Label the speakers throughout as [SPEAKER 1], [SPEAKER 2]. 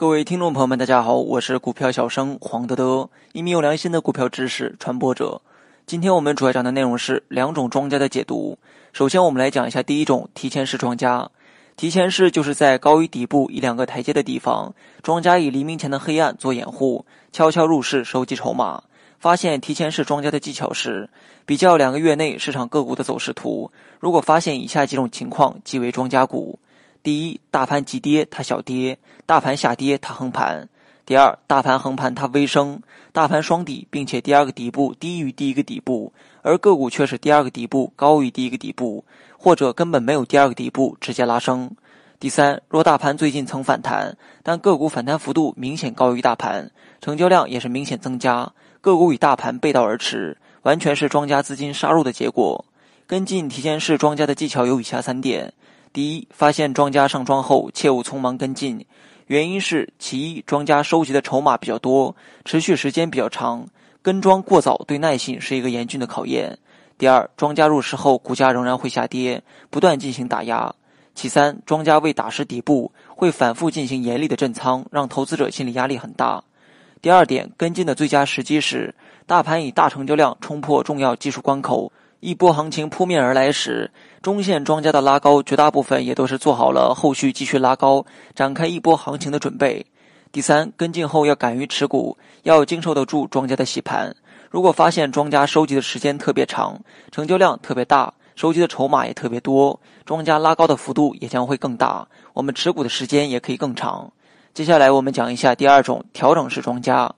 [SPEAKER 1] 各位听众朋友们，大家好，我是股票小生黄德德，一名有良心的股票知识传播者。今天我们主要讲的内容是两种庄家的解读。首先，我们来讲一下第一种提前式庄家。提前式就是在高于底部一两个台阶的地方，庄家以黎明前的黑暗做掩护，悄悄入市收集筹码。发现提前式庄家的技巧是比较两个月内市场个股的走势图，如果发现以下几种情况，即为庄家股。第一，大盘急跌，它小跌；大盘下跌，它横盘。第二，大盘横盘，它微升；大盘双底，并且第二个底部低于第一个底部，而个股却是第二个底部高于第一个底部，或者根本没有第二个底部，直接拉升。第三，若大盘最近曾反弹，但个股反弹幅度明显高于大盘，成交量也是明显增加，个股与大盘背道而驰，完全是庄家资金杀入的结果。跟进提前式庄家的技巧有以下三点。第一，发现庄家上庄后，切勿匆忙跟进。原因是：其一，庄家收集的筹码比较多，持续时间比较长，跟庄过早对耐性是一个严峻的考验；第二，庄家入市后，股价仍然会下跌，不断进行打压；其三，庄家为打实底部，会反复进行严厉的震仓，让投资者心理压力很大。第二点，跟进的最佳时机是大盘以大成交量冲破重要技术关口。一波行情扑面而来时，中线庄家的拉高，绝大部分也都是做好了后续继续拉高、展开一波行情的准备。第三，跟进后要敢于持股，要经受得住庄家的洗盘。如果发现庄家收集的时间特别长，成交量特别大，收集的筹码也特别多，庄家拉高的幅度也将会更大，我们持股的时间也可以更长。接下来我们讲一下第二种调整式庄家。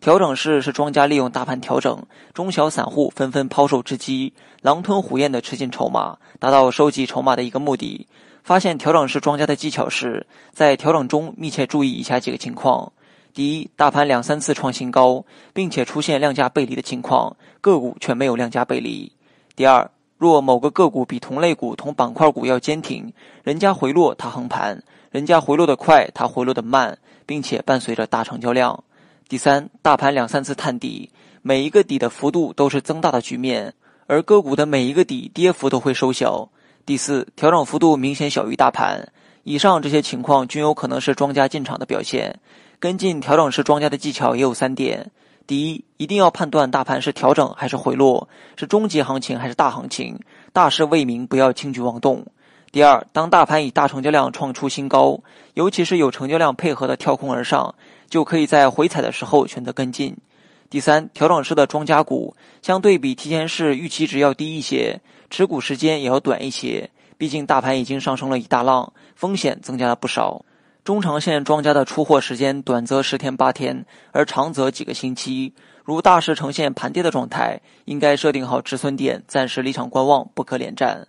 [SPEAKER 1] 调整式是庄家利用大盘调整，中小散户纷纷抛售之机，狼吞虎咽的吃进筹码，达到收集筹码的一个目的。发现调整式庄家的技巧是，在调整中密切注意以下几个情况：第一，大盘两三次创新高，并且出现量价背离的情况，个股却没有量价背离；第二，若某个个股比同类股、同板块股要坚挺，人家回落它横盘，人家回落的快，它回落的慢，并且伴随着大成交量。第三，大盘两三次探底，每一个底的幅度都是增大的局面，而个股的每一个底跌幅都会收小。第四，调整幅度明显小于大盘。以上这些情况均有可能是庄家进场的表现。跟进调整式庄家的技巧也有三点：第一，一定要判断大盘是调整还是回落，是中级行情还是大行情，大势未明，不要轻举妄动。第二，当大盘以大成交量创出新高，尤其是有成交量配合的跳空而上，就可以在回踩的时候选择跟进。第三，调整式的庄家股相对比提前式预期值要低一些，持股时间也要短一些。毕竟大盘已经上升了一大浪，风险增加了不少。中长线庄家的出货时间短则十天八天，而长则几个星期。如大势呈现盘跌的状态，应该设定好止损点，暂时离场观望，不可连战。